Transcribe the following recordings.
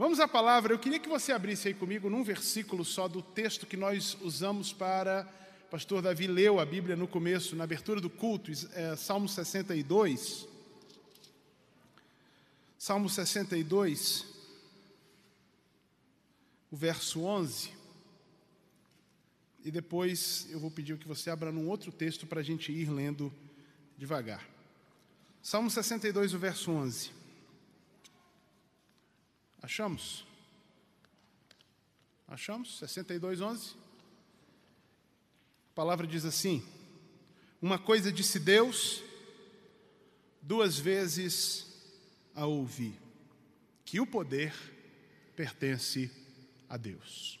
Vamos à palavra. Eu queria que você abrisse aí comigo num versículo só do texto que nós usamos para. O pastor Davi leu a Bíblia no começo, na abertura do culto, é, Salmo 62. Salmo 62, o verso 11. E depois eu vou pedir que você abra num outro texto para a gente ir lendo devagar. Salmo 62, o verso 11. Achamos? Achamos? 62, 11. A palavra diz assim: Uma coisa disse Deus, duas vezes a ouvir, que o poder pertence a Deus.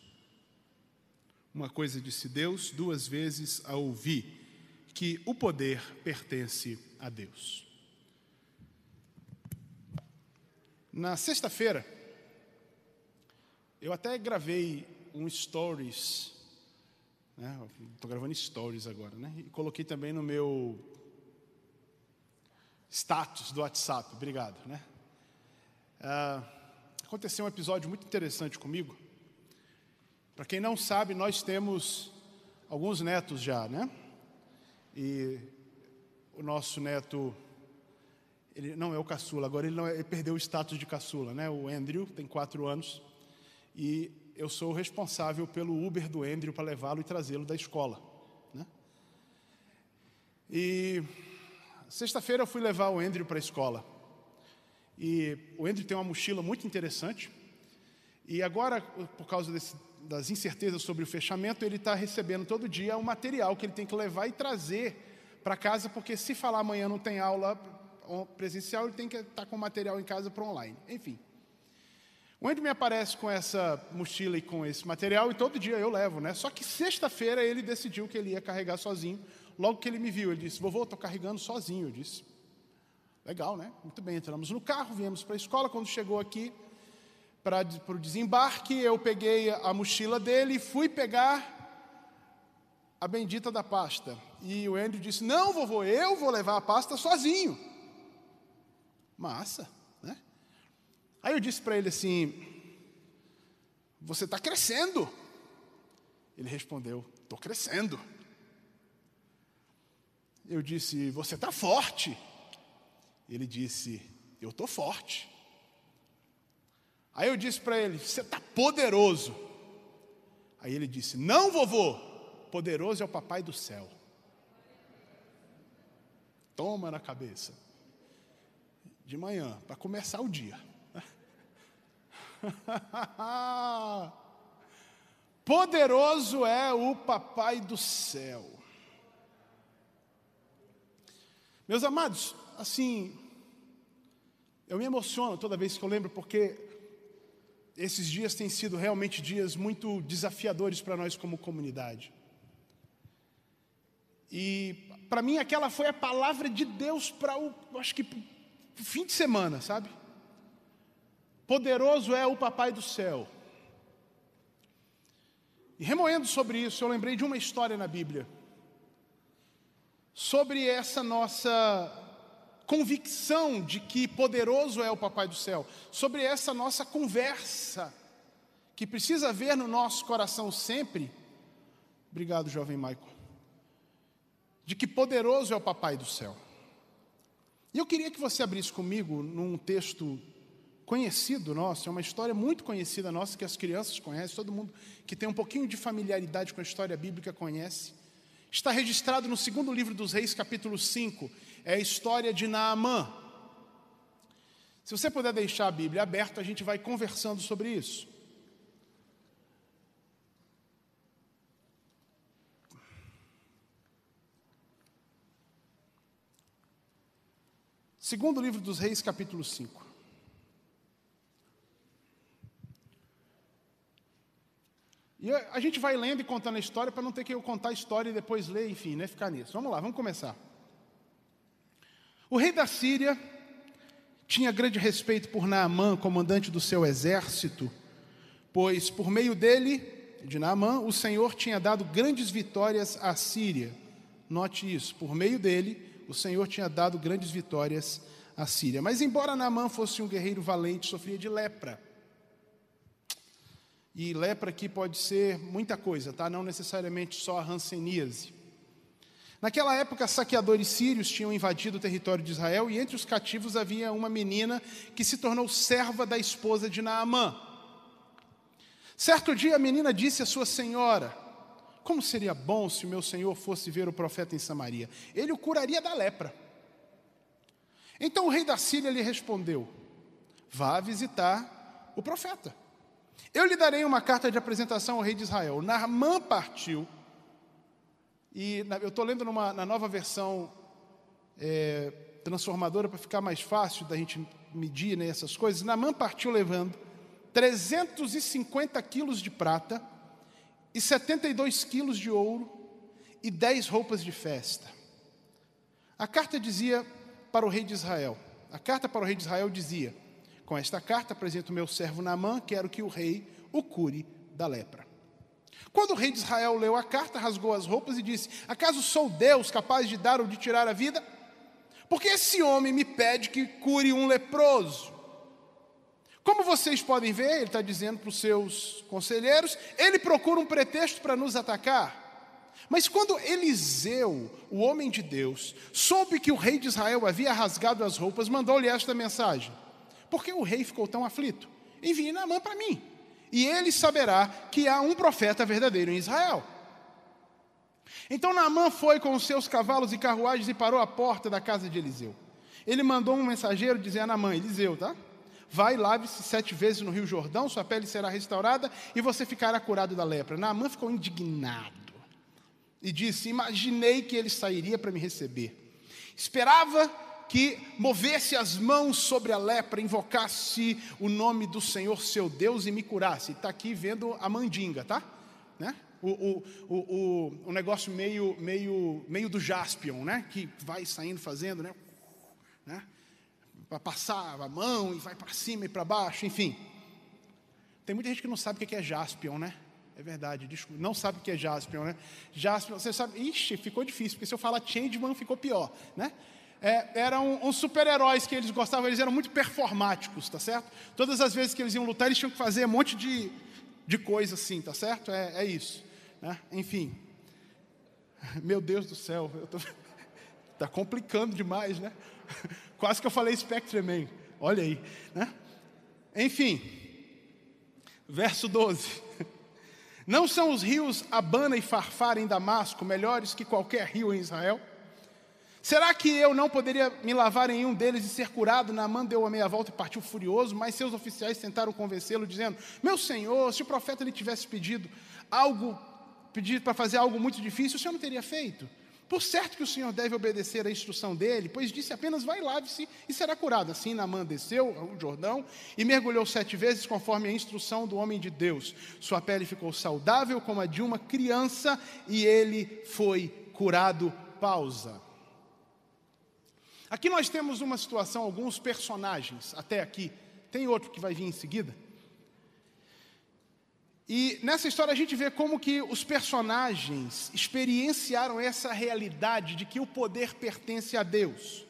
Uma coisa disse Deus, duas vezes a ouvir, que o poder pertence a Deus. Na sexta-feira, eu até gravei um stories, né? Estou gravando stories agora, né? E coloquei também no meu status do WhatsApp. Obrigado, né? Ah, aconteceu um episódio muito interessante comigo. Para quem não sabe, nós temos alguns netos já, né? E o nosso neto, ele não é o caçula, agora ele, é, ele perdeu o status de caçula, né? O Andrew tem quatro anos e eu sou o responsável pelo Uber do Andrew para levá-lo e trazê-lo da escola. Né? E sexta-feira eu fui levar o Andrew para a escola. E o Andrew tem uma mochila muito interessante. E agora, por causa desse, das incertezas sobre o fechamento, ele está recebendo todo dia o material que ele tem que levar e trazer para casa, porque se falar amanhã não tem aula presencial, ele tem que estar tá com o material em casa para online. Enfim. O Andy me aparece com essa mochila e com esse material e todo dia eu levo, né? Só que sexta-feira ele decidiu que ele ia carregar sozinho. Logo que ele me viu, ele disse: Vovô, estou carregando sozinho. Eu disse: Legal, né? Muito bem. Entramos no carro, viemos para a escola. Quando chegou aqui para o desembarque, eu peguei a mochila dele e fui pegar a bendita da pasta. E o Andrew disse: Não, vovô, eu vou levar a pasta sozinho. Massa. Aí eu disse para ele assim: Você está crescendo. Ele respondeu: Estou crescendo. Eu disse: Você está forte. Ele disse: Eu estou forte. Aí eu disse para ele: Você está poderoso. Aí ele disse: Não, vovô, poderoso é o papai do céu. Toma na cabeça. De manhã, para começar o dia. Poderoso é o Papai do céu. Meus amados, assim, eu me emociono toda vez que eu lembro, porque esses dias têm sido realmente dias muito desafiadores para nós como comunidade. E para mim aquela foi a palavra de Deus para o, acho que fim de semana, sabe? Poderoso é o Papai do céu. E remoendo sobre isso, eu lembrei de uma história na Bíblia. Sobre essa nossa convicção de que poderoso é o Papai do céu. Sobre essa nossa conversa que precisa haver no nosso coração sempre. Obrigado, jovem Michael. De que poderoso é o Papai do céu. E eu queria que você abrisse comigo num texto conhecido nosso, é uma história muito conhecida nossa, que as crianças conhecem, todo mundo que tem um pouquinho de familiaridade com a história bíblica conhece. Está registrado no segundo livro dos Reis, capítulo 5, é a história de Naamã. Se você puder deixar a Bíblia aberta, a gente vai conversando sobre isso. Segundo livro dos Reis, capítulo 5. E a gente vai lendo e contando a história para não ter que eu contar a história e depois ler, enfim, né, ficar nisso. Vamos lá, vamos começar. O rei da Síria tinha grande respeito por Naamã, comandante do seu exército, pois por meio dele, de Naamã, o Senhor tinha dado grandes vitórias à Síria. Note isso, por meio dele, o Senhor tinha dado grandes vitórias à Síria. Mas embora Naamã fosse um guerreiro valente, sofria de lepra. E lepra aqui pode ser muita coisa, tá? Não necessariamente só a hanseníase. Naquela época, saqueadores sírios tinham invadido o território de Israel e entre os cativos havia uma menina que se tornou serva da esposa de Naamã. Certo dia, a menina disse à sua senhora: Como seria bom se o meu senhor fosse ver o profeta em Samaria? Ele o curaria da lepra. Então o rei da Síria lhe respondeu: Vá visitar o profeta. Eu lhe darei uma carta de apresentação ao rei de Israel. Naamã partiu e eu estou lendo numa, na nova versão é, transformadora para ficar mais fácil da gente medir né, essas coisas. Namã partiu levando 350 quilos de prata e 72 quilos de ouro e 10 roupas de festa. A carta dizia para o rei de Israel. A carta para o rei de Israel dizia: Com esta carta apresento meu servo Namã, quero que o rei o cure da lepra. Quando o rei de Israel leu a carta, rasgou as roupas e disse: Acaso sou Deus capaz de dar ou de tirar a vida? Porque esse homem me pede que cure um leproso. Como vocês podem ver, ele está dizendo para os seus conselheiros, ele procura um pretexto para nos atacar. Mas quando Eliseu, o homem de Deus, soube que o rei de Israel havia rasgado as roupas, mandou-lhe esta mensagem: Por que o rei ficou tão aflito? Envie mão para mim e ele saberá que há um profeta verdadeiro em Israel. Então Naamã foi com os seus cavalos e carruagens e parou à porta da casa de Eliseu. Ele mandou um mensageiro dizer a Naamã, Eliseu, tá? Vai, lave-se sete vezes no rio Jordão, sua pele será restaurada e você ficará curado da lepra. Naamã ficou indignado e disse: Imaginei que ele sairia para me receber. Esperava que movesse as mãos sobre a lepra, invocasse o nome do Senhor seu Deus e me curasse. Está aqui vendo a mandinga, tá? Né? O, o, o, o, negócio meio, meio, meio do jaspion, né? Que vai saindo fazendo, né? né? Para passar a mão e vai para cima e para baixo, enfim. Tem muita gente que não sabe o que é jaspion, né? É verdade, desculpa, não sabe o que é jaspion, né? Jaspion, você sabe, ixi, ficou difícil, porque se eu falar changeman ficou pior, né? É, eram uns super-heróis que eles gostavam, eles eram muito performáticos, tá certo? Todas as vezes que eles iam lutar, eles tinham que fazer um monte de, de coisa assim, tá certo? É, é isso. Né? Enfim. Meu Deus do céu, eu tô... tá complicando demais, né? Quase que eu falei Spectreman, olha aí, né? Enfim, verso 12. Não são os rios Abana e Farfar em Damasco melhores que qualquer rio em Israel? Será que eu não poderia me lavar em um deles e ser curado? Naamã deu a meia volta e partiu furioso, mas seus oficiais tentaram convencê-lo, dizendo: Meu senhor, se o profeta lhe tivesse pedido algo, pedido para fazer algo muito difícil, o senhor não teria feito. Por certo que o senhor deve obedecer à instrução dele, pois disse apenas: Vai, lave-se e será curado. Assim Naamã desceu ao Jordão e mergulhou sete vezes, conforme a instrução do homem de Deus. Sua pele ficou saudável como a de uma criança e ele foi curado. Pausa. Aqui nós temos uma situação, alguns personagens até aqui, tem outro que vai vir em seguida. E nessa história a gente vê como que os personagens experienciaram essa realidade de que o poder pertence a Deus.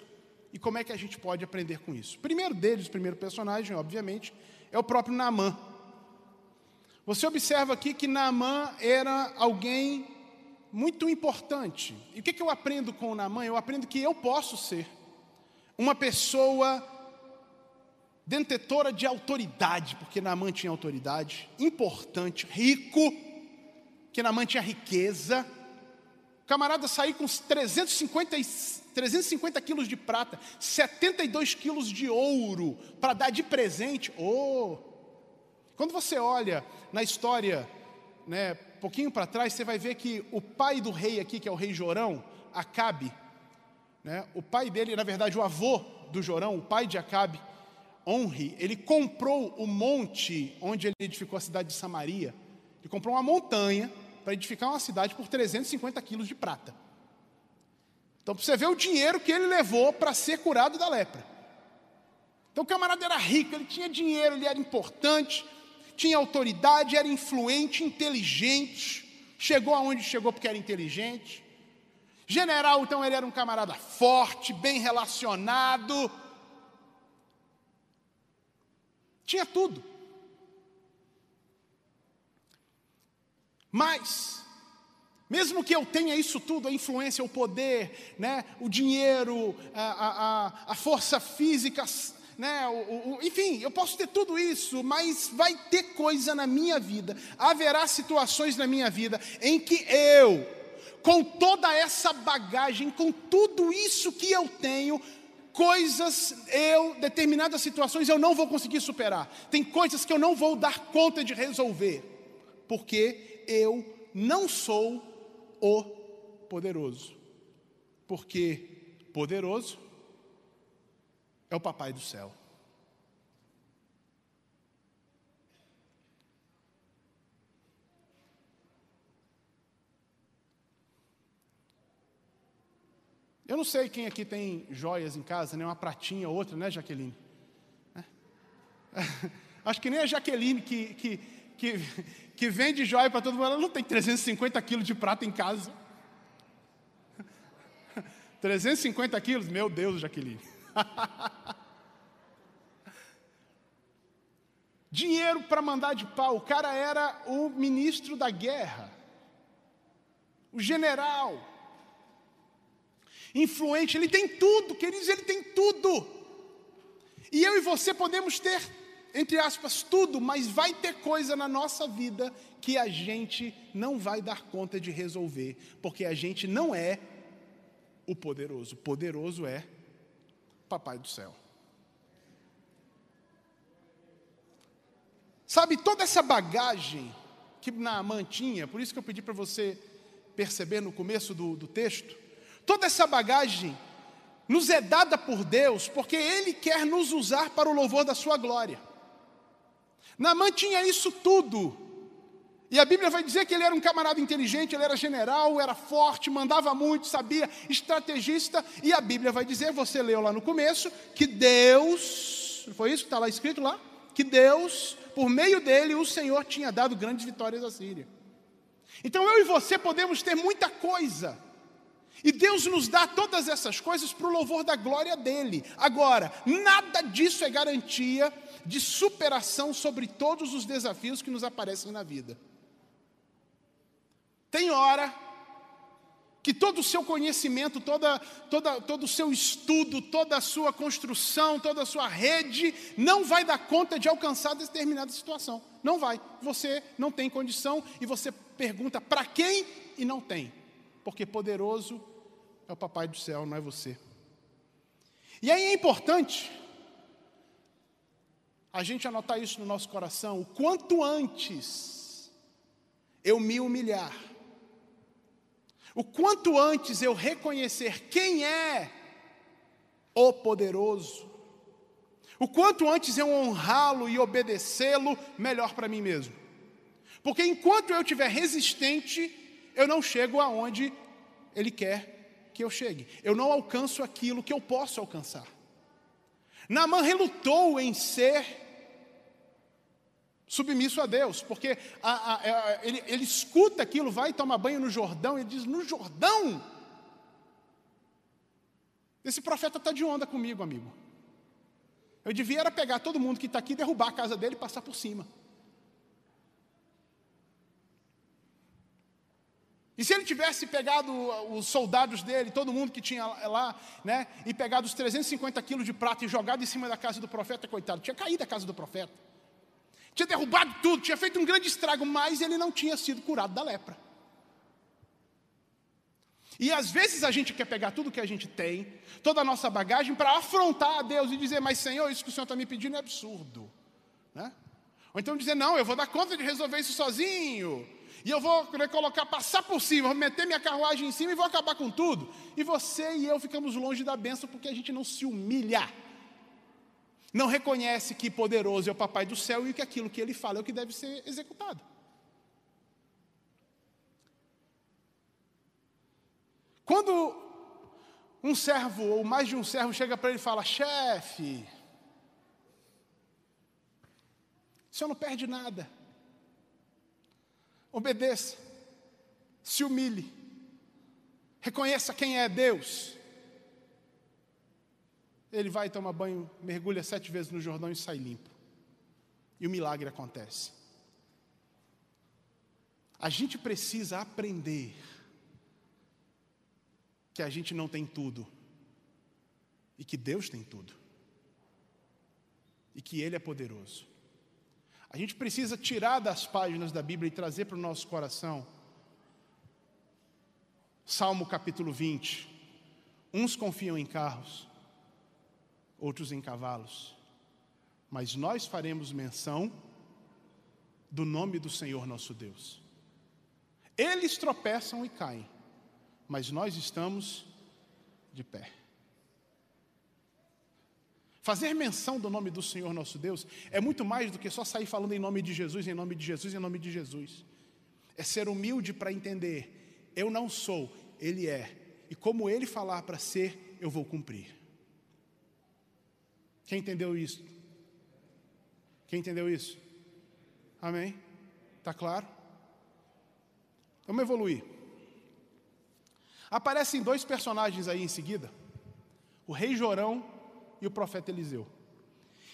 E como é que a gente pode aprender com isso? O primeiro deles, o primeiro personagem, obviamente, é o próprio Naamã. Você observa aqui que Naamã era alguém muito importante. E o que, que eu aprendo com o Naamã? Eu aprendo que eu posso ser uma pessoa detentora de autoridade, porque Naamã tinha autoridade, importante, rico, que Naamã tinha riqueza. O camarada saiu com 350, 350 quilos de prata, 72 quilos de ouro para dar de presente. Oh! Quando você olha na história, né, pouquinho para trás, você vai ver que o pai do rei aqui, que é o rei Jorão, Acabe, né? O pai dele, na verdade, o avô do Jorão, o pai de Acabe, Onri, ele comprou o monte onde ele edificou a cidade de Samaria. Ele comprou uma montanha para edificar uma cidade por 350 quilos de prata. Então, você vê o dinheiro que ele levou para ser curado da lepra. Então, o camarada era rico, ele tinha dinheiro, ele era importante, tinha autoridade, era influente, inteligente. Chegou aonde chegou porque era inteligente. General, então, ele era um camarada forte, bem relacionado. Tinha tudo. Mas, mesmo que eu tenha isso tudo, a influência, o poder, né, o dinheiro, a, a, a força física, né, o, o, enfim, eu posso ter tudo isso, mas vai ter coisa na minha vida, haverá situações na minha vida em que eu, com toda essa bagagem, com tudo isso que eu tenho, coisas eu, determinadas situações eu não vou conseguir superar. Tem coisas que eu não vou dar conta de resolver, porque eu não sou o poderoso. Porque poderoso é o papai do céu. Eu não sei quem aqui tem joias em casa, né? Uma pratinha, outra, né, Jaqueline? É. Acho que nem a Jaqueline que, que, que, que vende joia para todo mundo, ela não tem 350 quilos de prata em casa. 350 quilos? Meu Deus, Jaqueline. Dinheiro para mandar de pau. O cara era o ministro da guerra, o general influente, ele tem tudo, queridos, ele tem tudo. E eu e você podemos ter, entre aspas, tudo, mas vai ter coisa na nossa vida que a gente não vai dar conta de resolver, porque a gente não é o poderoso. O poderoso é Papai do céu. Sabe, toda essa bagagem que Naaman tinha, por isso que eu pedi para você perceber no começo do, do texto, Toda essa bagagem nos é dada por Deus, porque Ele quer nos usar para o louvor da Sua glória. Naamã tinha isso tudo. E a Bíblia vai dizer que ele era um camarada inteligente, ele era general, era forte, mandava muito, sabia, estrategista. E a Bíblia vai dizer, você leu lá no começo, que Deus, foi isso que está lá escrito lá? Que Deus, por meio dele, o Senhor tinha dado grandes vitórias à Síria. Então eu e você podemos ter muita coisa e Deus nos dá todas essas coisas para o louvor da glória dele. Agora, nada disso é garantia de superação sobre todos os desafios que nos aparecem na vida. Tem hora que todo o seu conhecimento, toda, toda, todo o seu estudo, toda a sua construção, toda a sua rede, não vai dar conta de alcançar determinada situação. Não vai. Você não tem condição e você pergunta para quem e não tem. Porque poderoso é o Papai do céu, não é você. E aí é importante a gente anotar isso no nosso coração, o quanto antes eu me humilhar, o quanto antes eu reconhecer quem é o poderoso, o quanto antes eu honrá-lo e obedecê-lo, melhor para mim mesmo. Porque enquanto eu estiver resistente, eu não chego aonde ele quer que eu chegue. Eu não alcanço aquilo que eu posso alcançar. Naamã relutou em ser submisso a Deus, porque a, a, a, ele, ele escuta aquilo, vai tomar banho no Jordão, e diz: No Jordão? Esse profeta está de onda comigo, amigo. Eu devia era pegar todo mundo que está aqui, derrubar a casa dele e passar por cima. E se ele tivesse pegado os soldados dele, todo mundo que tinha lá, né, e pegado os 350 quilos de prata e jogado em cima da casa do profeta, coitado, tinha caído a casa do profeta. Tinha derrubado tudo, tinha feito um grande estrago, mas ele não tinha sido curado da lepra. E às vezes a gente quer pegar tudo que a gente tem, toda a nossa bagagem, para afrontar a Deus e dizer, mas Senhor, isso que o Senhor está me pedindo é absurdo. Né? Ou então dizer, não, eu vou dar conta de resolver isso sozinho. E eu vou querer colocar, passar por cima, vou meter minha carruagem em cima e vou acabar com tudo. E você e eu ficamos longe da bênção porque a gente não se humilha. Não reconhece que poderoso é o papai do céu e que aquilo que ele fala é o que deve ser executado. Quando um servo ou mais de um servo chega para ele e fala: chefe, o senhor não perde nada. Obedeça, se humilhe, reconheça quem é Deus. Ele vai tomar banho, mergulha sete vezes no Jordão e sai limpo. E o milagre acontece. A gente precisa aprender que a gente não tem tudo e que Deus tem tudo e que Ele é poderoso. A gente precisa tirar das páginas da Bíblia e trazer para o nosso coração. Salmo capítulo 20. Uns confiam em carros, outros em cavalos, mas nós faremos menção do nome do Senhor nosso Deus. Eles tropeçam e caem, mas nós estamos de pé. Fazer menção do nome do Senhor nosso Deus é muito mais do que só sair falando em nome de Jesus, em nome de Jesus, em nome de Jesus. É ser humilde para entender: eu não sou, Ele é, e como Ele falar para ser, eu vou cumprir. Quem entendeu isso? Quem entendeu isso? Amém? Está claro? Vamos evoluir. Aparecem dois personagens aí em seguida: o rei Jorão e o profeta Eliseu.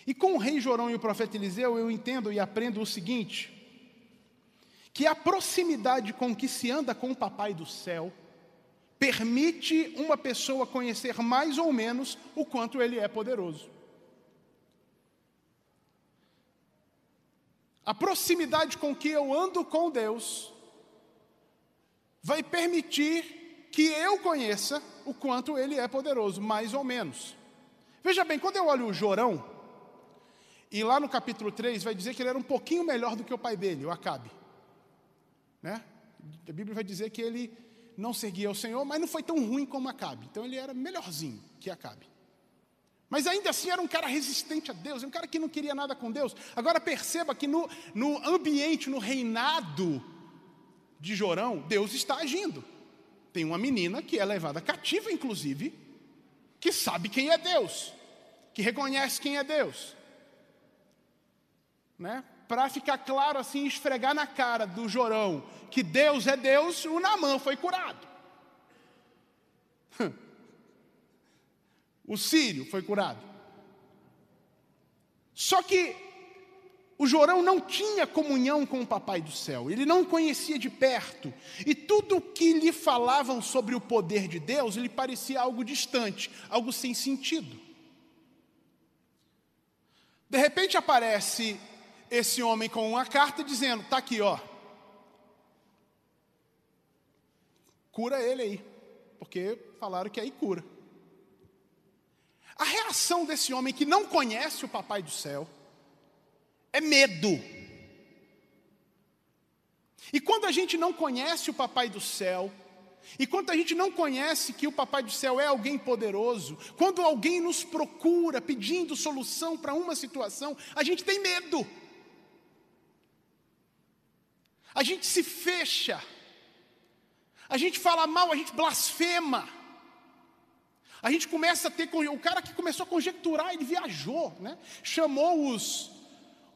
E com o rei Jorão e o profeta Eliseu, eu entendo e aprendo o seguinte: que a proximidade com que se anda com o papai do céu permite uma pessoa conhecer mais ou menos o quanto ele é poderoso. A proximidade com que eu ando com Deus vai permitir que eu conheça o quanto ele é poderoso, mais ou menos. Veja bem, quando eu olho o Jorão, e lá no capítulo 3 vai dizer que ele era um pouquinho melhor do que o pai dele, o Acabe. Né? A Bíblia vai dizer que ele não seguia o Senhor, mas não foi tão ruim como Acabe. Então ele era melhorzinho que Acabe. Mas ainda assim era um cara resistente a Deus, um cara que não queria nada com Deus. Agora perceba que no, no ambiente, no reinado de Jorão, Deus está agindo. Tem uma menina que é levada cativa, inclusive, que sabe quem é Deus que reconhece quem é Deus. Né? Para ficar claro assim, esfregar na cara do Jorão que Deus é Deus, o Namã foi curado. O sírio foi curado. Só que o Jorão não tinha comunhão com o Papai do céu, ele não conhecia de perto, e tudo que lhe falavam sobre o poder de Deus lhe parecia algo distante, algo sem sentido. De repente aparece esse homem com uma carta dizendo: está aqui, ó. Cura ele aí, porque falaram que aí cura. A reação desse homem que não conhece o Papai do céu é medo. E quando a gente não conhece o Papai do céu, e quando a gente não conhece que o Papai do Céu é alguém poderoso, quando alguém nos procura pedindo solução para uma situação, a gente tem medo. A gente se fecha. A gente fala mal, a gente blasfema. A gente começa a ter. O cara que começou a conjecturar, ele viajou, né? chamou os,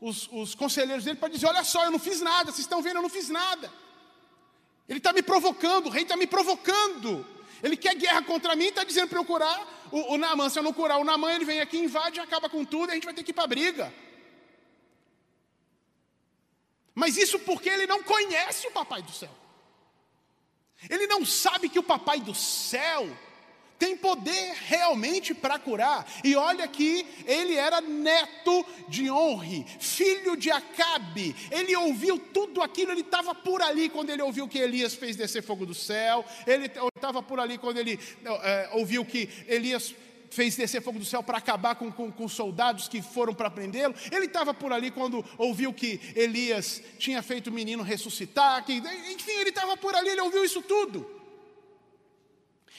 os, os conselheiros dele para dizer: Olha só, eu não fiz nada, vocês estão vendo, eu não fiz nada. Ele está me provocando, o rei está me provocando. Ele quer guerra contra mim, está dizendo para eu curar o, o Naamã. Se eu não curar o Naamã, ele vem aqui, invade, acaba com tudo e a gente vai ter que ir para a briga. Mas isso porque ele não conhece o Papai do céu. Ele não sabe que o Papai do céu tem poder realmente para curar. E olha que ele era neto de Honre, filho de Acabe. Ele ouviu tudo aquilo, ele estava por ali quando ele ouviu que Elias fez descer fogo do céu. Ele estava por ali quando ele é, ouviu que Elias fez descer fogo do céu para acabar com, com, com, soldados que foram para prendê-lo. Ele estava por ali quando ouviu que Elias tinha feito o menino ressuscitar. Que, enfim, ele estava por ali, ele ouviu isso tudo.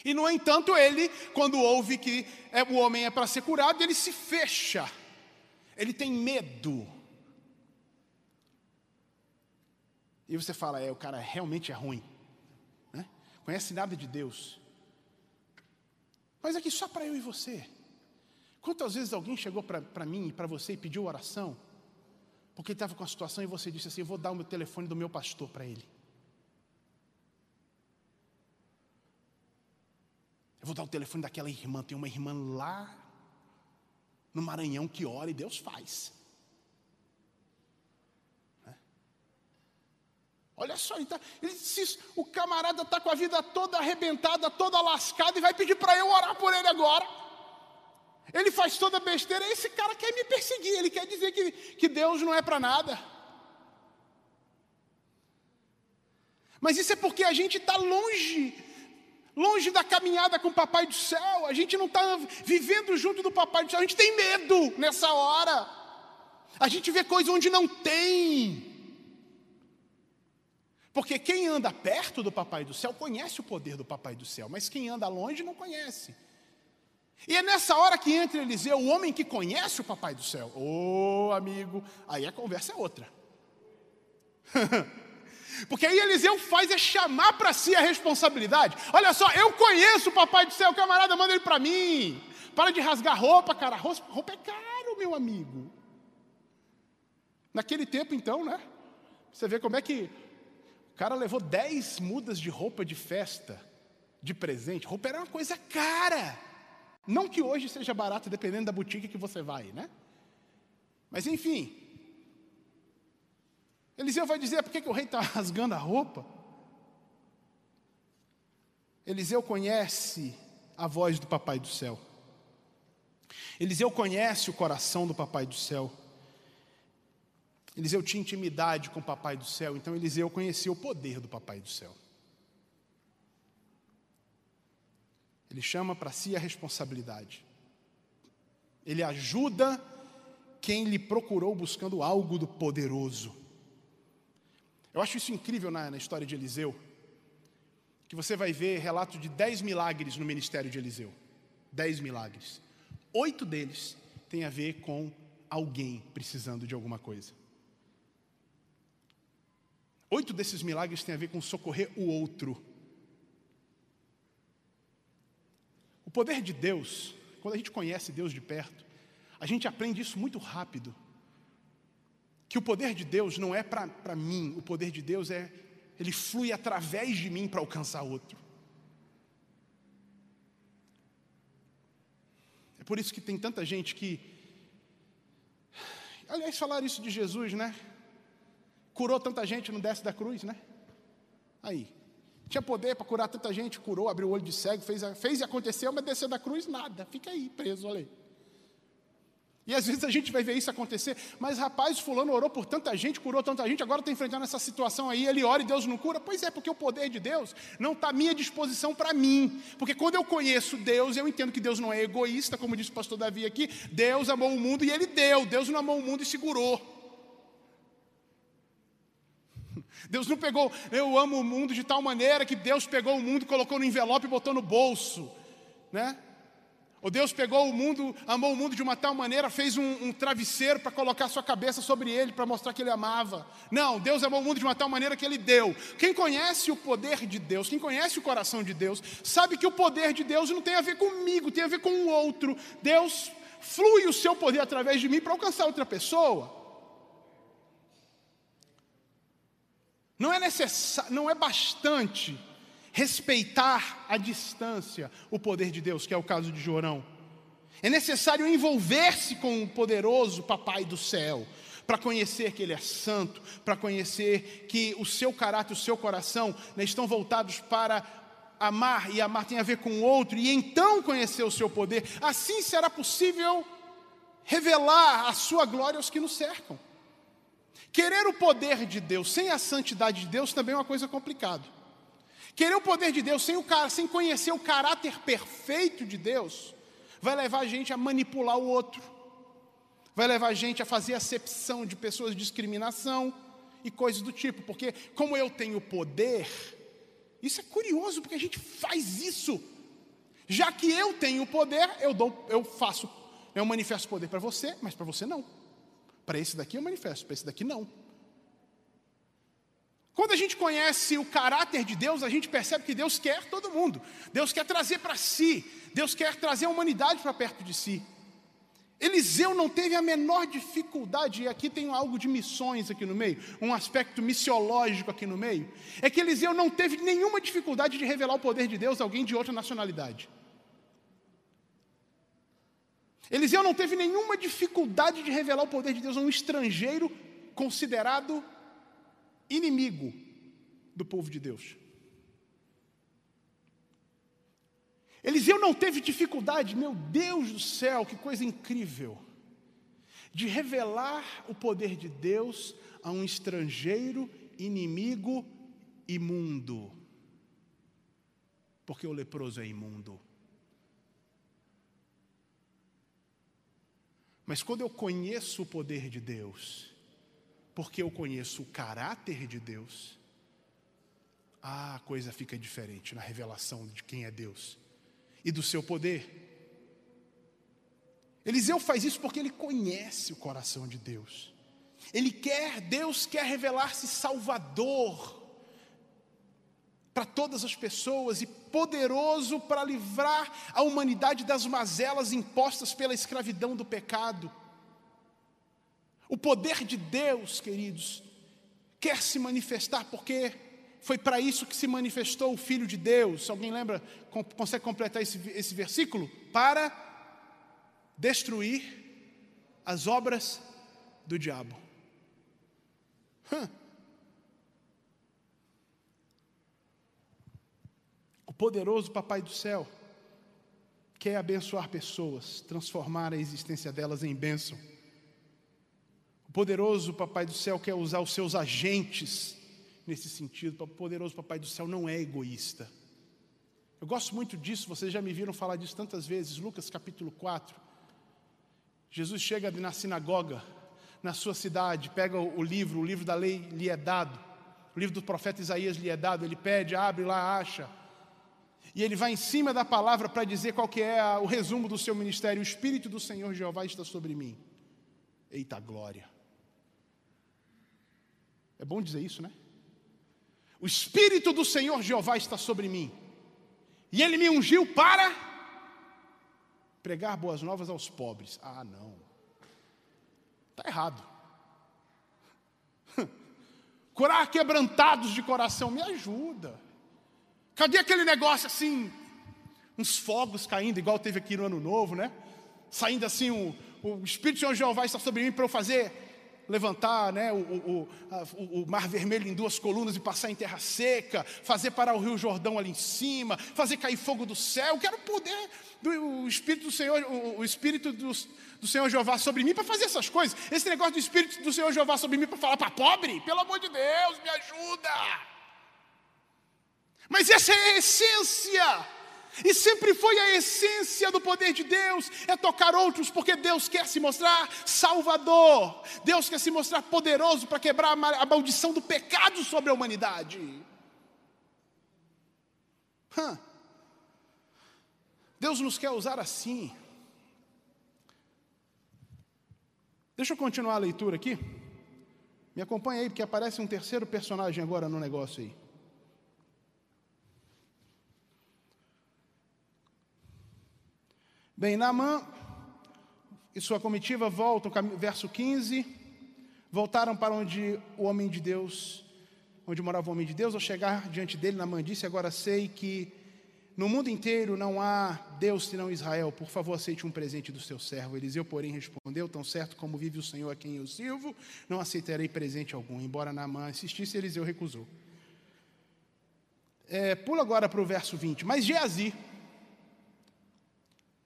E no entanto, ele, quando ouve que é, o homem é para ser curado, ele se fecha. Ele tem medo. E você fala, é, o cara realmente é ruim. Né? Conhece nada de Deus. Mas aqui só para eu e você. Quantas vezes alguém chegou para mim e para você e pediu oração? Porque ele estava com a situação e você disse assim: Eu vou dar o meu telefone do meu pastor para ele. Eu vou dar o telefone daquela irmã. Tem uma irmã lá no Maranhão que ora e Deus faz. Né? Olha só, ele, tá, o camarada está com a vida toda arrebentada, toda lascada, e vai pedir para eu orar por ele agora. Ele faz toda besteira, esse cara quer me perseguir, ele quer dizer que, que Deus não é para nada. Mas isso é porque a gente está longe, longe da caminhada com o Papai do céu, a gente não está vivendo junto do Papai do céu, a gente tem medo nessa hora, a gente vê coisa onde não tem. Porque quem anda perto do Papai do céu conhece o poder do Papai do céu, mas quem anda longe não conhece. E é nessa hora que entra Eliseu, o homem que conhece o Papai do céu. Ô oh, amigo, aí a conversa é outra. Porque aí Eliseu faz é chamar para si a responsabilidade. Olha só, eu conheço o Papai do céu, camarada manda ele para mim. Para de rasgar roupa, cara. Roupa é caro, meu amigo. Naquele tempo, então, né? Você vê como é que o cara levou dez mudas de roupa de festa, de presente. Roupa era uma coisa cara. Não que hoje seja barato, dependendo da boutique que você vai, né? Mas enfim. Eliseu vai dizer: por que, que o rei está rasgando a roupa? Eliseu conhece a voz do Papai do céu. Eliseu conhece o coração do Papai do céu. Eliseu tinha intimidade com o Papai do céu, então Eliseu conhecia o poder do Papai do céu. Ele chama para si a responsabilidade. Ele ajuda quem lhe procurou buscando algo do poderoso. Eu acho isso incrível na, na história de Eliseu, que você vai ver relato de dez milagres no ministério de Eliseu. Dez milagres. Oito deles têm a ver com alguém precisando de alguma coisa. Oito desses milagres têm a ver com socorrer o outro. O poder de Deus, quando a gente conhece Deus de perto, a gente aprende isso muito rápido. Que o poder de Deus não é para mim, o poder de Deus é, ele flui através de mim para alcançar outro. É por isso que tem tanta gente que. Aliás, falar isso de Jesus, né? Curou tanta gente no desce da cruz, né? Aí. Tinha poder para curar tanta gente, curou, abriu o olho de cego, fez, fez e aconteceu, mas descer da cruz, nada. Fica aí, preso, olha aí. E às vezes a gente vai ver isso acontecer, mas rapaz, fulano orou por tanta gente, curou tanta gente, agora está enfrentando essa situação aí, ele ora e Deus não cura. Pois é, porque o poder de Deus não está à minha disposição para mim. Porque quando eu conheço Deus, eu entendo que Deus não é egoísta, como disse o pastor Davi aqui, Deus amou o mundo e ele deu, Deus não amou o mundo e segurou. Deus não pegou, eu amo o mundo de tal maneira que Deus pegou o mundo, colocou no envelope e botou no bolso, né? Ou Deus pegou o mundo, amou o mundo de uma tal maneira, fez um, um travesseiro para colocar sua cabeça sobre ele, para mostrar que ele amava. Não, Deus amou o mundo de uma tal maneira que ele deu. Quem conhece o poder de Deus, quem conhece o coração de Deus, sabe que o poder de Deus não tem a ver comigo, tem a ver com o outro. Deus flui o seu poder através de mim para alcançar outra pessoa. Não é necessário, não é bastante respeitar a distância o poder de Deus, que é o caso de Jorão. É necessário envolver-se com o poderoso Papai do céu, para conhecer que Ele é santo, para conhecer que o seu caráter, o seu coração né, estão voltados para amar, e amar tem a ver com o outro, e então conhecer o seu poder. Assim será possível revelar a sua glória aos que nos cercam. Querer o poder de Deus sem a santidade de Deus também é uma coisa complicada. Querer o poder de Deus sem, o, sem conhecer o caráter perfeito de Deus vai levar a gente a manipular o outro, vai levar a gente a fazer acepção de pessoas discriminação e coisas do tipo, porque como eu tenho poder, isso é curioso porque a gente faz isso. Já que eu tenho poder, eu dou, eu faço, eu manifesto poder para você, mas para você não. Para esse daqui eu manifesto, para esse daqui não. Quando a gente conhece o caráter de Deus, a gente percebe que Deus quer todo mundo. Deus quer trazer para si. Deus quer trazer a humanidade para perto de si. Eliseu não teve a menor dificuldade, e aqui tem algo de missões aqui no meio, um aspecto missiológico aqui no meio. É que Eliseu não teve nenhuma dificuldade de revelar o poder de Deus a alguém de outra nacionalidade. Eliseu não teve nenhuma dificuldade de revelar o poder de Deus a um estrangeiro considerado inimigo. do povo de Deus. Eliseu não teve dificuldade, meu Deus do céu, que coisa incrível, de revelar o poder de Deus a um estrangeiro, inimigo, imundo. Porque o leproso é imundo. Mas quando eu conheço o poder de Deus, porque eu conheço o caráter de Deus, ah, a coisa fica diferente na revelação de quem é Deus e do seu poder. Eliseu faz isso porque ele conhece o coração de Deus. Ele quer, Deus quer revelar-se Salvador para todas as pessoas e poderoso para livrar a humanidade das mazelas impostas pela escravidão do pecado. O poder de Deus, queridos, quer se manifestar porque foi para isso que se manifestou o Filho de Deus. Alguém lembra, consegue completar esse, esse versículo? Para destruir as obras do diabo. O poderoso Papai do céu quer abençoar pessoas, transformar a existência delas em bênção. O poderoso Papai do céu quer usar os seus agentes nesse sentido. O poderoso Papai do Céu não é egoísta. Eu gosto muito disso, vocês já me viram falar disso tantas vezes. Lucas capítulo 4. Jesus chega na sinagoga, na sua cidade, pega o livro, o livro da lei lhe é dado, o livro do profeta Isaías lhe é dado, ele pede, abre lá, acha. E ele vai em cima da palavra para dizer qual que é o resumo do seu ministério. O Espírito do Senhor Jeová está sobre mim. Eita glória. É bom dizer isso, né? O Espírito do Senhor Jeová está sobre mim, e ele me ungiu para pregar boas novas aos pobres. Ah, não, está errado. Curar quebrantados de coração, me ajuda. Cadê aquele negócio assim, uns fogos caindo, igual teve aqui no Ano Novo, né? Saindo assim, o, o Espírito do Senhor Jeová está sobre mim para eu fazer levantar né, o, o, o, o, mar vermelho em duas colunas e passar em terra seca, fazer parar o rio Jordão ali em cima, fazer cair fogo do céu. Eu quero o poder do Espírito do Senhor, o, Espírito do, do Senhor Jeová sobre mim para fazer essas coisas. Esse negócio do Espírito do Senhor Jeová sobre mim para falar para pobre, pelo amor de Deus, me ajuda. Mas essa é a essência e sempre foi a essência do poder de Deus, é tocar outros, porque Deus quer se mostrar salvador, Deus quer se mostrar poderoso para quebrar a maldição do pecado sobre a humanidade. Hum. Deus nos quer usar assim. Deixa eu continuar a leitura aqui. Me acompanha aí, porque aparece um terceiro personagem agora no negócio aí. Bem, Naamã e sua comitiva voltam, verso 15, voltaram para onde o homem de Deus, onde morava o homem de Deus, ao chegar diante dele, Naamã disse, agora sei que no mundo inteiro não há Deus senão Israel, por favor aceite um presente do seu servo. Eliseu, porém, respondeu, tão certo como vive o Senhor a quem eu sirvo, não aceitarei presente algum. Embora Naamã insistisse, Eliseu recusou. É, pula agora para o verso 20. Mas Geazi,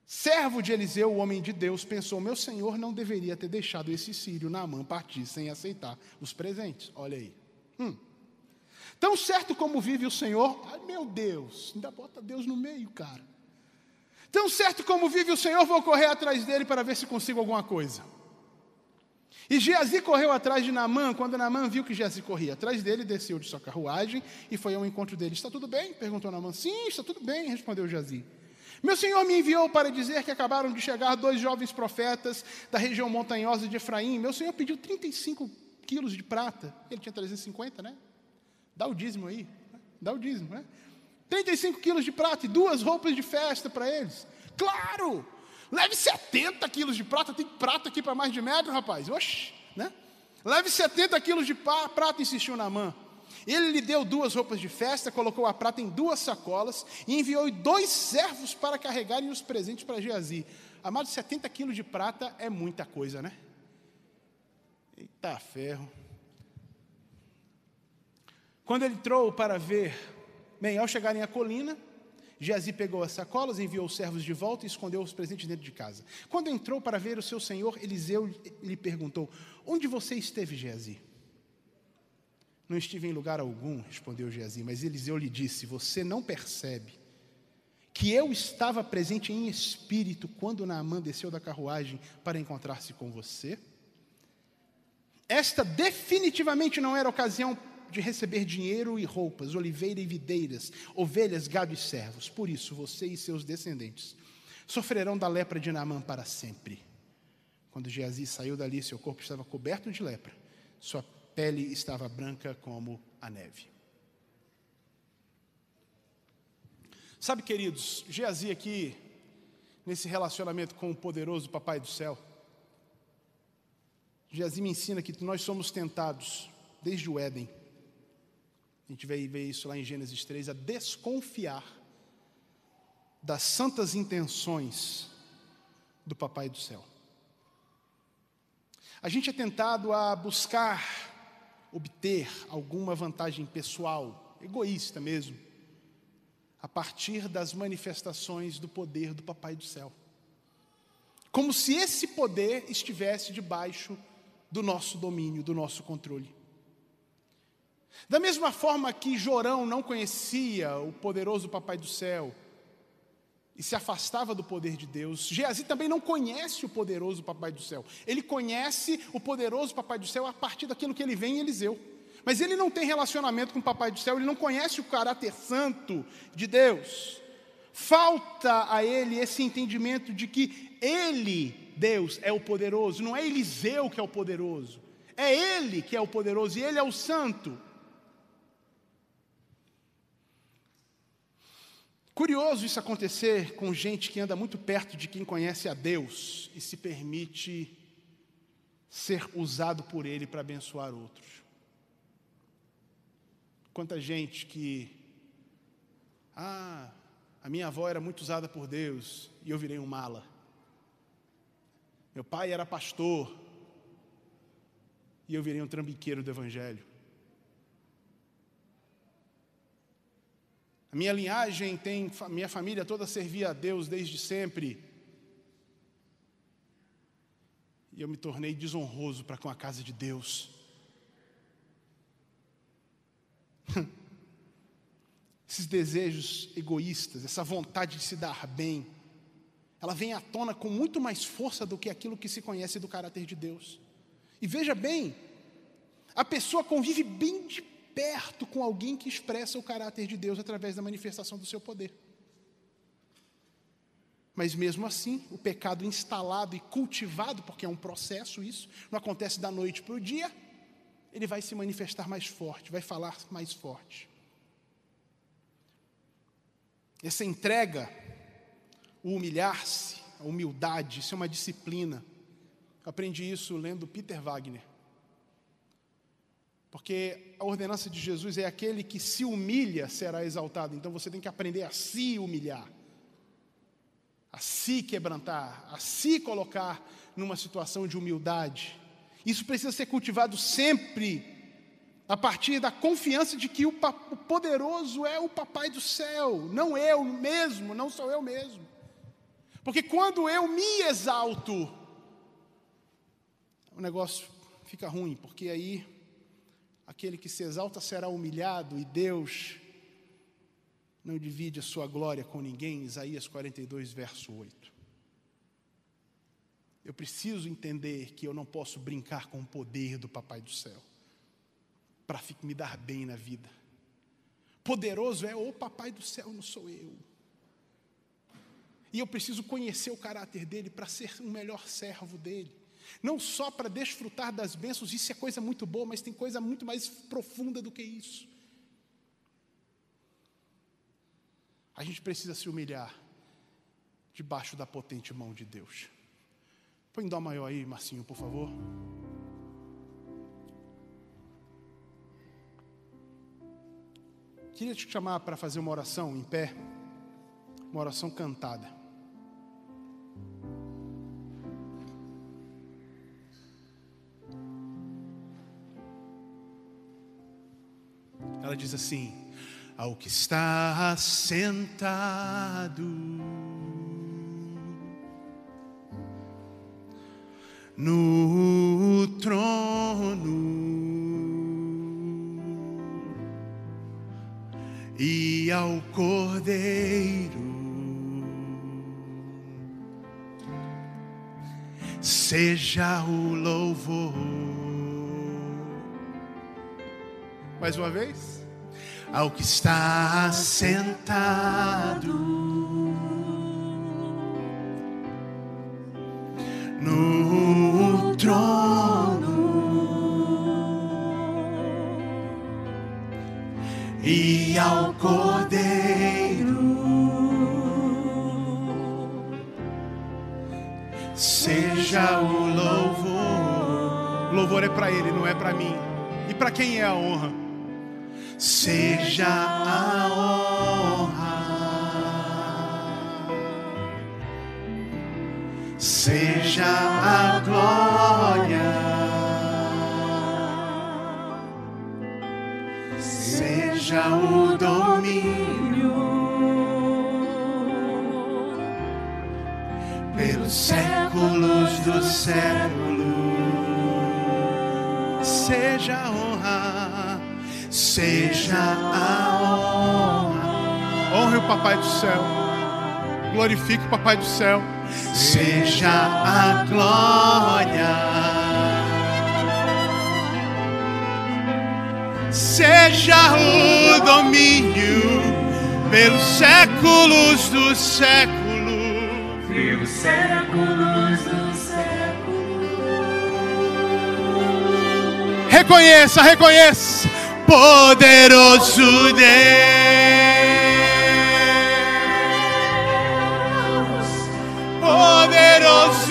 Servo de Eliseu, o homem de Deus, pensou: meu senhor não deveria ter deixado esse sírio Naamã partir sem aceitar os presentes. Olha aí. Hum. Tão certo como vive o Senhor, ai meu Deus, ainda bota Deus no meio, cara. Tão certo como vive o Senhor, vou correr atrás dele para ver se consigo alguma coisa. E Geazi correu atrás de Naamã, quando Naamã viu que Geazi corria atrás dele, desceu de sua carruagem e foi ao encontro dele. Está tudo bem? perguntou Naamã. Sim, está tudo bem, respondeu Geazi. Meu senhor me enviou para dizer que acabaram de chegar dois jovens profetas da região montanhosa de Efraim. Meu senhor pediu 35 quilos de prata. Ele tinha 350, né? Dá o dízimo aí. Dá o dízimo, né? 35 quilos de prata e duas roupas de festa para eles. Claro! Leve 70 quilos de prata. Tem prata aqui para mais de metro, rapaz. Oxi, né? Leve 70 quilos de prata, insistiu na mão. Ele lhe deu duas roupas de festa, colocou a prata em duas sacolas e enviou dois servos para carregarem os presentes para Geazi. Amado, 70 quilos de prata é muita coisa, né? Eita ferro. Quando ele entrou para ver, bem, ao chegarem à colina, Geazi pegou as sacolas, enviou os servos de volta e escondeu os presentes dentro de casa. Quando entrou para ver o seu senhor, Eliseu lhe perguntou: Onde você esteve, Geazi? Não estive em lugar algum, respondeu Geazi, mas Eliseu lhe disse: Você não percebe que eu estava presente em espírito quando Naamã desceu da carruagem para encontrar-se com você? Esta definitivamente não era ocasião de receber dinheiro e roupas, oliveira e videiras, ovelhas, gado e servos. Por isso, você e seus descendentes sofrerão da lepra de Naamã para sempre. Quando Geazi saiu dali, seu corpo estava coberto de lepra, sua pele estava branca como a neve. Sabe, queridos, Geazi aqui, nesse relacionamento com o poderoso Papai do Céu, Geazi me ensina que nós somos tentados desde o Éden a gente vai ver isso lá em Gênesis 3, a desconfiar das santas intenções do Papai do Céu. A gente é tentado a buscar obter alguma vantagem pessoal, egoísta mesmo, a partir das manifestações do poder do Papai do Céu. Como se esse poder estivesse debaixo do nosso domínio, do nosso controle. Da mesma forma que Jorão não conhecia o poderoso Papai do Céu e se afastava do poder de Deus, Geazi também não conhece o poderoso Papai do Céu. Ele conhece o poderoso Papai do Céu a partir daquilo que ele vê em Eliseu. Mas ele não tem relacionamento com o Papai do Céu, ele não conhece o caráter santo de Deus. Falta a ele esse entendimento de que ele, Deus, é o poderoso, não é Eliseu que é o poderoso, é ele que é o poderoso e ele é o santo. Curioso isso acontecer com gente que anda muito perto de quem conhece a Deus e se permite ser usado por Ele para abençoar outros. Quanta gente que, ah, a minha avó era muito usada por Deus e eu virei um mala. Meu pai era pastor e eu virei um trambiqueiro do Evangelho. Minha linhagem tem, minha família toda servia a Deus desde sempre. E eu me tornei desonroso para com a casa de Deus. Esses desejos egoístas, essa vontade de se dar bem, ela vem à tona com muito mais força do que aquilo que se conhece do caráter de Deus. E veja bem, a pessoa convive bem de perto com alguém que expressa o caráter de Deus através da manifestação do seu poder. Mas mesmo assim, o pecado instalado e cultivado, porque é um processo isso, não acontece da noite para o dia, ele vai se manifestar mais forte, vai falar mais forte. Essa entrega, o humilhar-se, a humildade, isso é uma disciplina. Eu aprendi isso lendo Peter Wagner. Porque a ordenança de Jesus é aquele que se humilha será exaltado. Então você tem que aprender a se humilhar, a se quebrantar, a se colocar numa situação de humildade. Isso precisa ser cultivado sempre a partir da confiança de que o, poderoso é o Papai do céu, não eu mesmo, não sou eu mesmo. Porque quando eu me exalto, o negócio fica ruim, porque aí Aquele que se exalta será humilhado, e Deus não divide a sua glória com ninguém. Isaías 42, verso 8. Eu preciso entender que eu não posso brincar com o poder do Papai do céu para me dar bem na vida. Poderoso é o Papai do céu, não sou eu. E eu preciso conhecer o caráter dele para ser um melhor servo dele. Não só para desfrutar das bênçãos, isso é coisa muito boa, mas tem coisa muito mais profunda do que isso. A gente precisa se humilhar debaixo da potente mão de Deus. Põe dó maior aí, Marcinho, por favor. Queria te chamar para fazer uma oração em pé, uma oração cantada. Ela diz assim: Ao que está sentado no trono e ao Cordeiro. Seja o louvor. Mais uma vez. Ao que está sentado no trono e ao Cordeiro. Seja o louvor. O louvor é para Ele, não é para mim. E para quem é a honra? Seja a honra. Seja a glória. Seja o domínio. Pelos séculos dos séculos. Seja a honra. Seja a honra. Honre o Papai do céu. Glorifique o Papai do céu. Seja a glória. Seja o domínio pelos séculos dos séculos. Pelos séculos dos séculos. Reconheça, reconheça, poderoso Deus, poderoso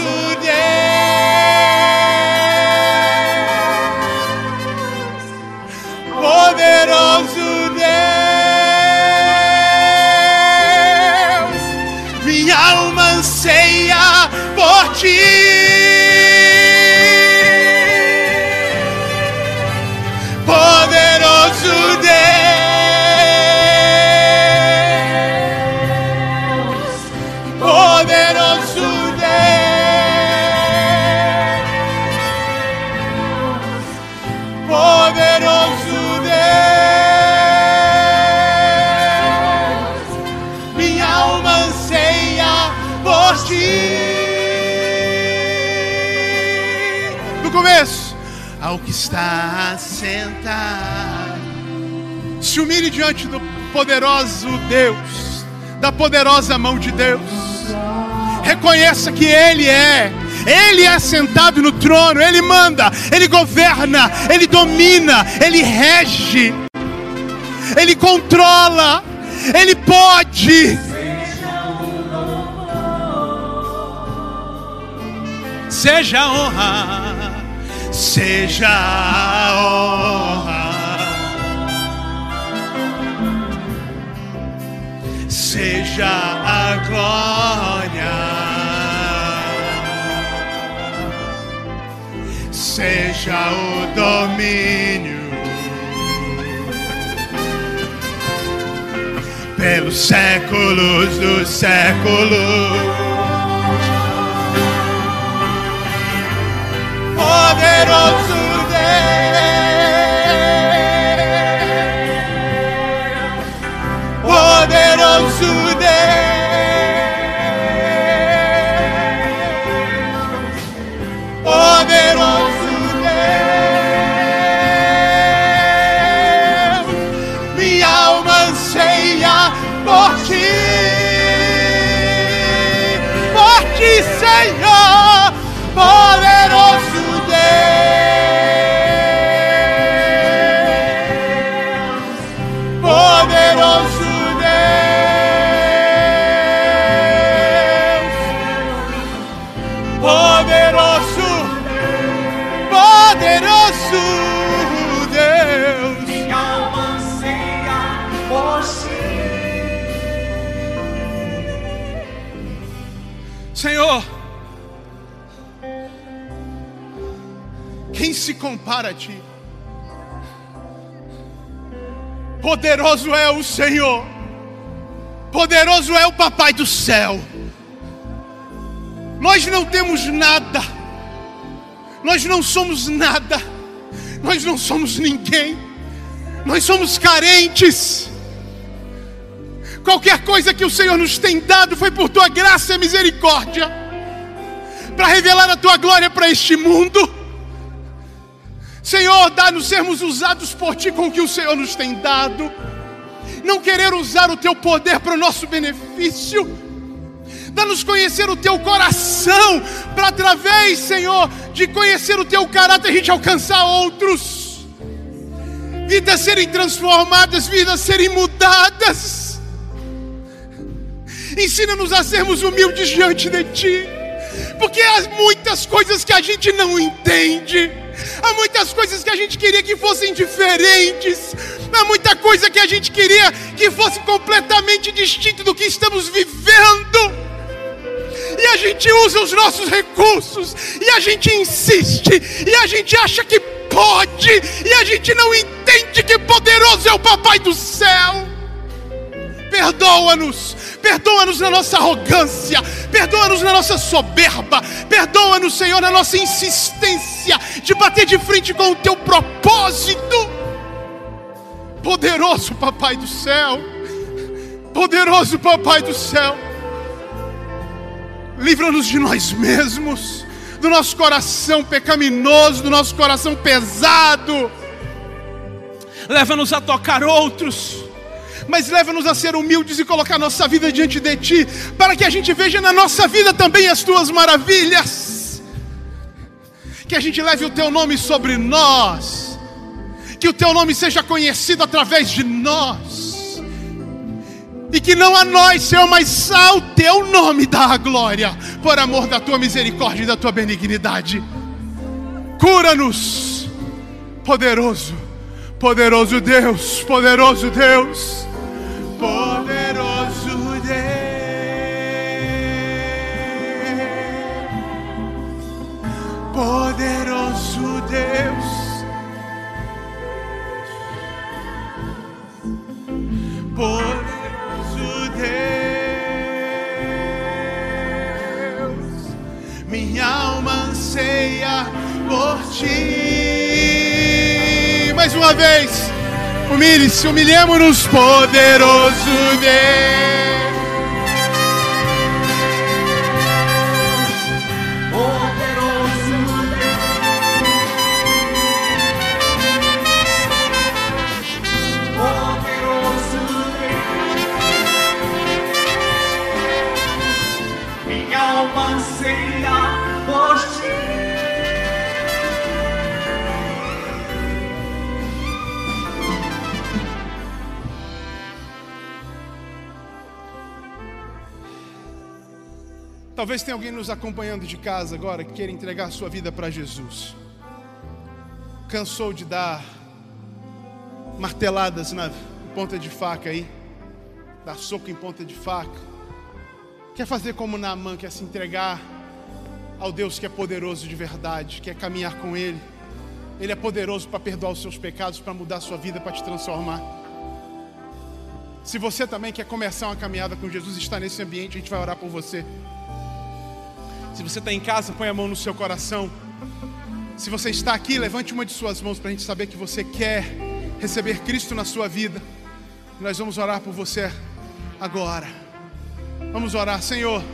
poderoso Deus, da poderosa mão de Deus. Reconheça que Ele é. Ele é sentado no trono, Ele manda, Ele governa, Ele domina, Ele rege, Ele controla, Ele pode. Seja a honra, seja a honra, seja a glória, seja o domínio pelos séculos dos séculos. Poderoso Deus, quem se compara a ti? Poderoso é o Senhor, poderoso é o Papai do céu. Nós não temos nada, nós não somos nada, nós não somos ninguém, nós somos carentes. Qualquer coisa que o Senhor nos tem dado foi por tua graça e misericórdia, para revelar a tua glória para este mundo. Senhor, dá-nos sermos usados por Ti com o que o Senhor nos tem dado. Não querer usar o Teu poder para o nosso benefício. Dá-nos conhecer o Teu coração, para através, Senhor, de conhecer o Teu caráter, a gente alcançar outros. Vidas serem transformadas, vidas serem mudadas. Ensina-nos a sermos humildes diante de Ti, porque há muitas coisas que a gente não entende Há muitas coisas que a gente queria que fossem diferentes. Há muita coisa que a gente queria que fosse completamente distinto do que estamos vivendo. E a gente usa os nossos recursos, e a gente insiste, e a gente acha que pode, e a gente não entende que poderoso é o Papai do céu. Perdoa-nos, perdoa-nos na nossa arrogância, perdoa-nos na nossa soberba, perdoa-nos, Senhor, na nossa insistência de bater de frente com o teu propósito. Poderoso Papai do céu, poderoso Papai do céu, livra-nos de nós mesmos, do nosso coração pecaminoso, do nosso coração pesado, leva-nos a tocar outros mas leva-nos a ser humildes e colocar nossa vida diante de Ti, para que a gente veja na nossa vida também as Tuas maravilhas, que a gente leve o Teu nome sobre nós, que o Teu nome seja conhecido através de nós, e que não a nós, Senhor, mas ao Teu nome dá a glória, por amor da Tua misericórdia e da Tua benignidade. Cura-nos, poderoso, poderoso Deus, poderoso Deus poderoso Deus, poderoso Deus, poderoso Deus, minha alma anseia por ti. Mais uma vez. Humilhe-se, humilhemos-nos, poderoso Deus. Talvez tenha alguém nos acompanhando de casa agora que queira entregar sua vida para Jesus. Cansou de dar marteladas na ponta de faca aí, dar soco em ponta de faca. Quer fazer como Naamã, quer se entregar ao Deus que é poderoso de verdade, quer caminhar com Ele. Ele é poderoso para perdoar os seus pecados, para mudar a sua vida, para te transformar. Se você também quer começar uma caminhada com Jesus, está nesse ambiente, a gente vai orar por você. Se você está em casa, põe a mão no seu coração. Se você está aqui, levante uma de suas mãos para a gente saber que você quer receber Cristo na sua vida. Nós vamos orar por você agora. Vamos orar, Senhor.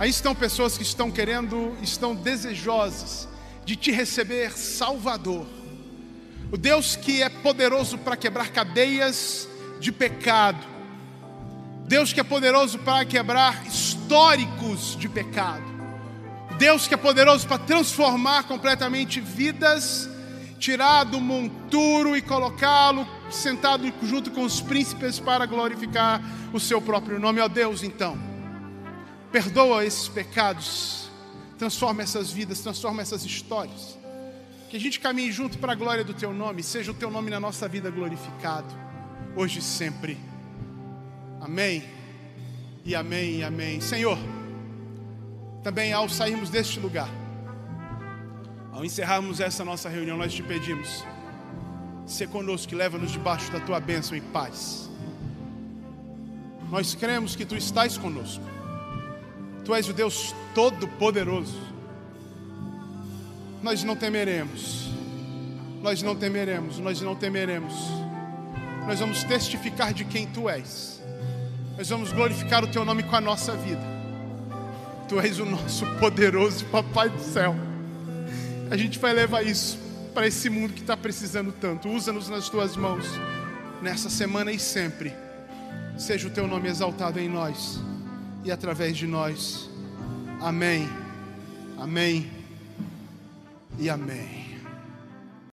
Aí estão pessoas que estão querendo, estão desejosas de te receber, Salvador. O Deus que é poderoso para quebrar cadeias de pecado. Deus que é poderoso para quebrar históricos de pecado. Deus que é poderoso para transformar completamente vidas, tirar do monturo e colocá-lo sentado junto com os príncipes para glorificar o seu próprio nome. Ó Deus, então, perdoa esses pecados, transforma essas vidas, transforma essas histórias. Que a gente caminhe junto para a glória do teu nome, seja o teu nome na nossa vida glorificado, hoje e sempre. Amém e amém e amém. Senhor, também ao sairmos deste lugar, ao encerrarmos essa nossa reunião, nós te pedimos, ser conosco, leva-nos debaixo da tua bênção e paz. Nós cremos que tu estás conosco. Tu és o Deus Todo-Poderoso. Nós não temeremos. Nós não temeremos, nós não temeremos. Nós vamos testificar de quem tu és. Nós vamos glorificar o teu nome com a nossa vida. Tu és o nosso poderoso Papai do céu. A gente vai levar isso para esse mundo que está precisando tanto. Usa-nos nas tuas mãos, nessa semana e sempre. Seja o teu nome exaltado em nós e através de nós. Amém. Amém. E amém.